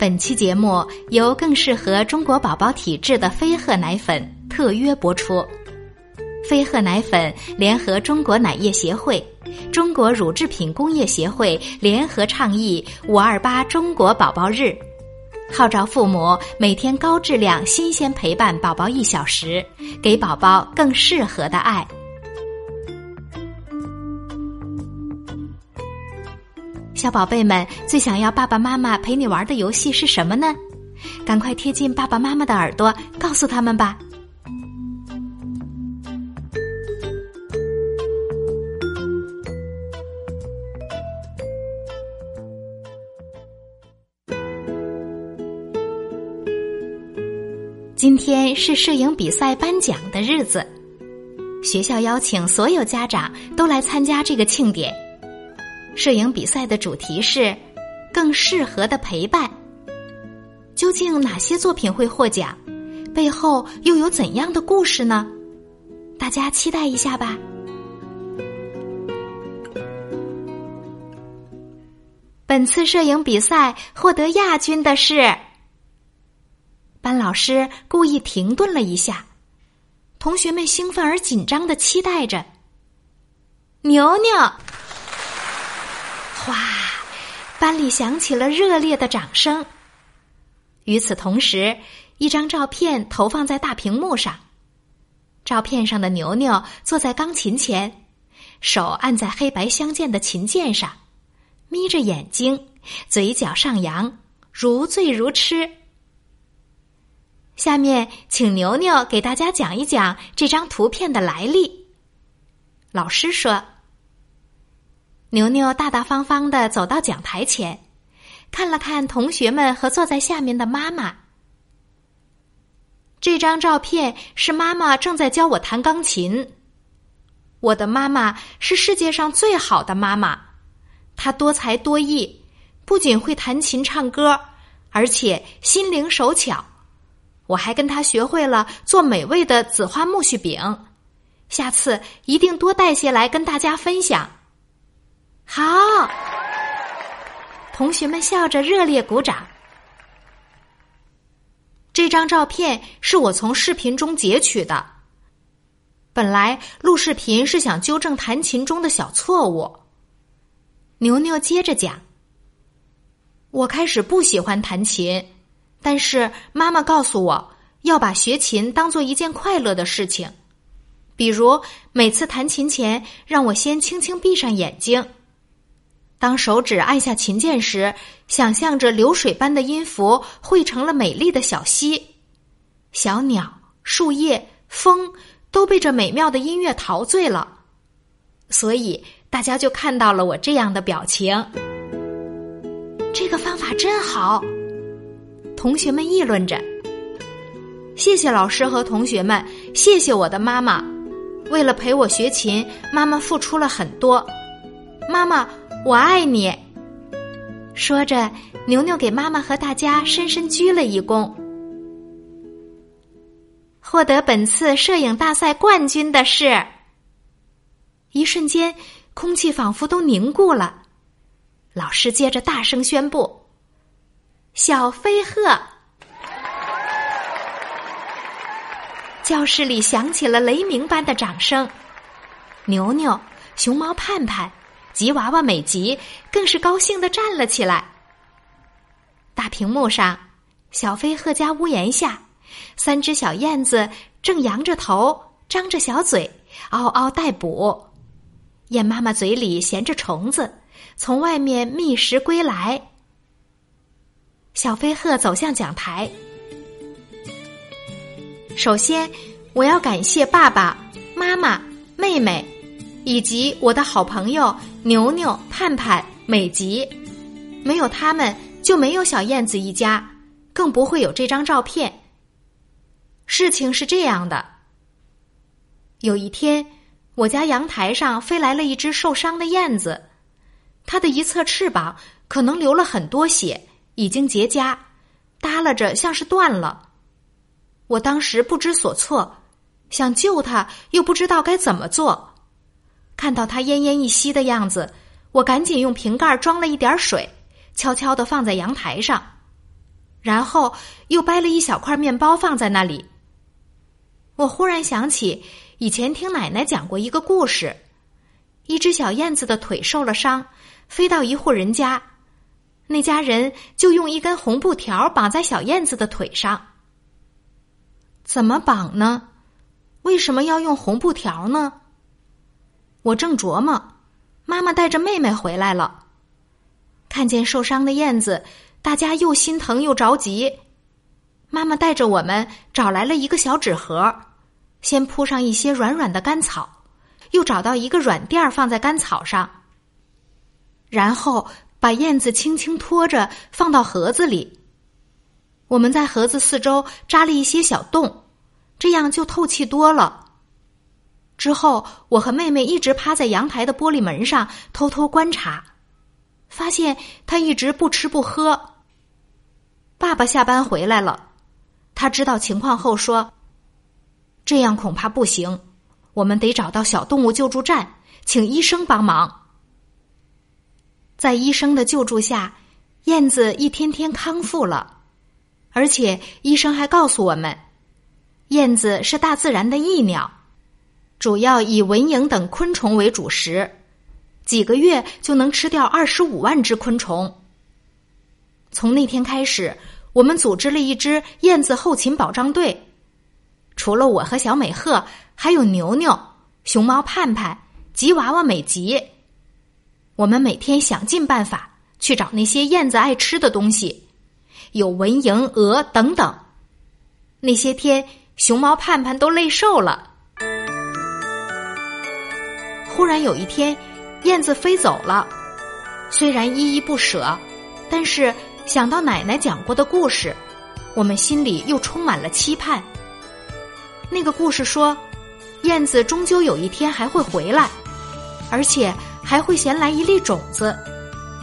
本期节目由更适合中国宝宝体质的飞鹤奶粉特约播出。飞鹤奶粉联合中国奶业协会、中国乳制品工业协会联合倡议“五二八中国宝宝日”，号召父母每天高质量、新鲜陪伴宝宝一小时，给宝宝更适合的爱。小宝贝们最想要爸爸妈妈陪你玩的游戏是什么呢？赶快贴近爸爸妈妈的耳朵，告诉他们吧。今天是摄影比赛颁奖的日子，学校邀请所有家长都来参加这个庆典。摄影比赛的主题是“更适合的陪伴”。究竟哪些作品会获奖？背后又有怎样的故事呢？大家期待一下吧。本次摄影比赛获得亚军的是。班老师故意停顿了一下，同学们兴奋而紧张的期待着。牛牛，哗！班里响起了热烈的掌声。与此同时，一张照片投放在大屏幕上，照片上的牛牛坐在钢琴前，手按在黑白相间的琴键上，眯着眼睛，嘴角上扬，如醉如痴。下面，请牛牛给大家讲一讲这张图片的来历。老师说：“牛牛大大方方的走到讲台前，看了看同学们和坐在下面的妈妈。这张照片是妈妈正在教我弹钢琴。我的妈妈是世界上最好的妈妈，她多才多艺，不仅会弹琴唱歌，而且心灵手巧。”我还跟她学会了做美味的紫花苜蓿饼，下次一定多带些来跟大家分享。好，同学们笑着热烈鼓掌。这张照片是我从视频中截取的。本来录视频是想纠正弹琴中的小错误。牛牛接着讲：“我开始不喜欢弹琴。”但是妈妈告诉我要把学琴当做一件快乐的事情，比如每次弹琴前，让我先轻轻闭上眼睛。当手指按下琴键时，想象着流水般的音符汇成了美丽的小溪，小鸟、树叶、风都被这美妙的音乐陶醉了，所以大家就看到了我这样的表情。这个方法真好。同学们议论着：“谢谢老师和同学们，谢谢我的妈妈，为了陪我学琴，妈妈付出了很多。妈妈，我爱你。”说着，牛牛给妈妈和大家深深鞠了一躬。获得本次摄影大赛冠军的是，一瞬间，空气仿佛都凝固了。老师接着大声宣布。小飞鹤，教室里响起了雷鸣般的掌声。牛牛、熊猫盼盼、吉娃娃美吉更是高兴的站了起来。大屏幕上，小飞鹤家屋檐下，三只小燕子正扬着头，张着小嘴，嗷嗷待哺。燕妈妈嘴里衔着虫子，从外面觅食归来。小飞鹤走向讲台。首先，我要感谢爸爸妈妈、妹妹，以及我的好朋友牛牛、盼盼、美吉。没有他们，就没有小燕子一家，更不会有这张照片。事情是这样的：有一天，我家阳台上飞来了一只受伤的燕子，它的一侧翅膀可能流了很多血。已经结痂，耷拉着，像是断了。我当时不知所措，想救它，又不知道该怎么做。看到他奄奄一息的样子，我赶紧用瓶盖装了一点水，悄悄的放在阳台上。然后又掰了一小块面包放在那里。我忽然想起以前听奶奶讲过一个故事：一只小燕子的腿受了伤，飞到一户人家，那家人就用一根红布条绑在小燕子的腿上。怎么绑呢？为什么要用红布条呢？我正琢磨，妈妈带着妹妹回来了，看见受伤的燕子，大家又心疼又着急。妈妈带着我们找来了一个小纸盒，先铺上一些软软的干草，又找到一个软垫儿放在干草上，然后把燕子轻轻拖着放到盒子里。我们在盒子四周扎了一些小洞，这样就透气多了。之后，我和妹妹一直趴在阳台的玻璃门上偷偷观察，发现他一直不吃不喝。爸爸下班回来了，他知道情况后说：“这样恐怕不行，我们得找到小动物救助站，请医生帮忙。”在医生的救助下，燕子一天天康复了，而且医生还告诉我们，燕子是大自然的益鸟。主要以蚊蝇等昆虫为主食，几个月就能吃掉二十五万只昆虫。从那天开始，我们组织了一支燕子后勤保障队，除了我和小美鹤，还有牛牛、熊猫盼盼、吉娃娃美吉。我们每天想尽办法去找那些燕子爱吃的东西，有蚊蝇、蛾等等。那些天，熊猫盼盼都累瘦了。忽然有一天，燕子飞走了。虽然依依不舍，但是想到奶奶讲过的故事，我们心里又充满了期盼。那个故事说，燕子终究有一天还会回来，而且还会衔来一粒种子，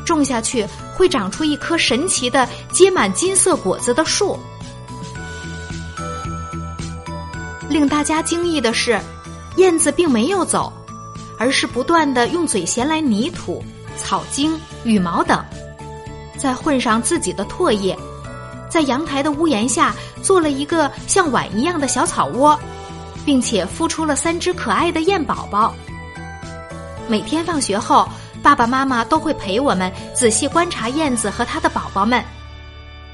种下去会长出一棵神奇的结满金色果子的树。令大家惊异的是，燕子并没有走。而是不断的用嘴衔来泥土、草茎、羽毛等，再混上自己的唾液，在阳台的屋檐下做了一个像碗一样的小草窝，并且孵出了三只可爱的燕宝宝。每天放学后，爸爸妈妈都会陪我们仔细观察燕子和它的宝宝们。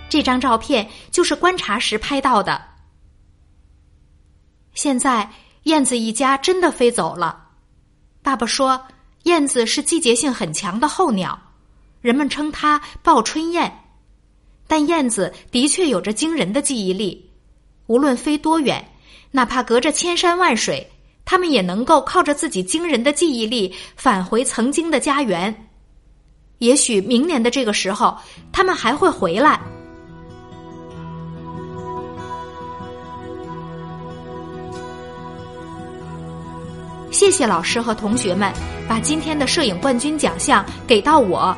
这张照片就是观察时拍到的。现在，燕子一家真的飞走了。爸爸说：“燕子是季节性很强的候鸟，人们称它‘报春燕’。但燕子的确有着惊人的记忆力，无论飞多远，哪怕隔着千山万水，它们也能够靠着自己惊人的记忆力返回曾经的家园。也许明年的这个时候，它们还会回来。”谢谢老师和同学们把今天的摄影冠军奖项给到我。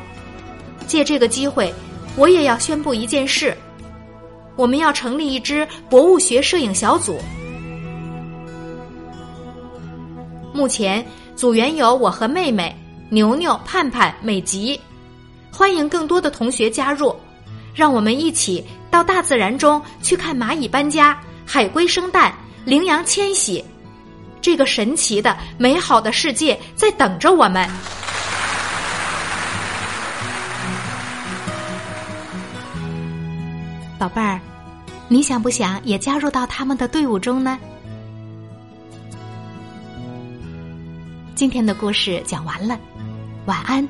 借这个机会，我也要宣布一件事：我们要成立一支博物学摄影小组。目前组员有我和妹妹牛牛、盼盼、美吉，欢迎更多的同学加入。让我们一起到大自然中去看蚂蚁搬家、海龟生蛋、羚羊迁徙。这个神奇的、美好的世界在等着我们，宝贝儿，你想不想也加入到他们的队伍中呢？今天的故事讲完了，晚安。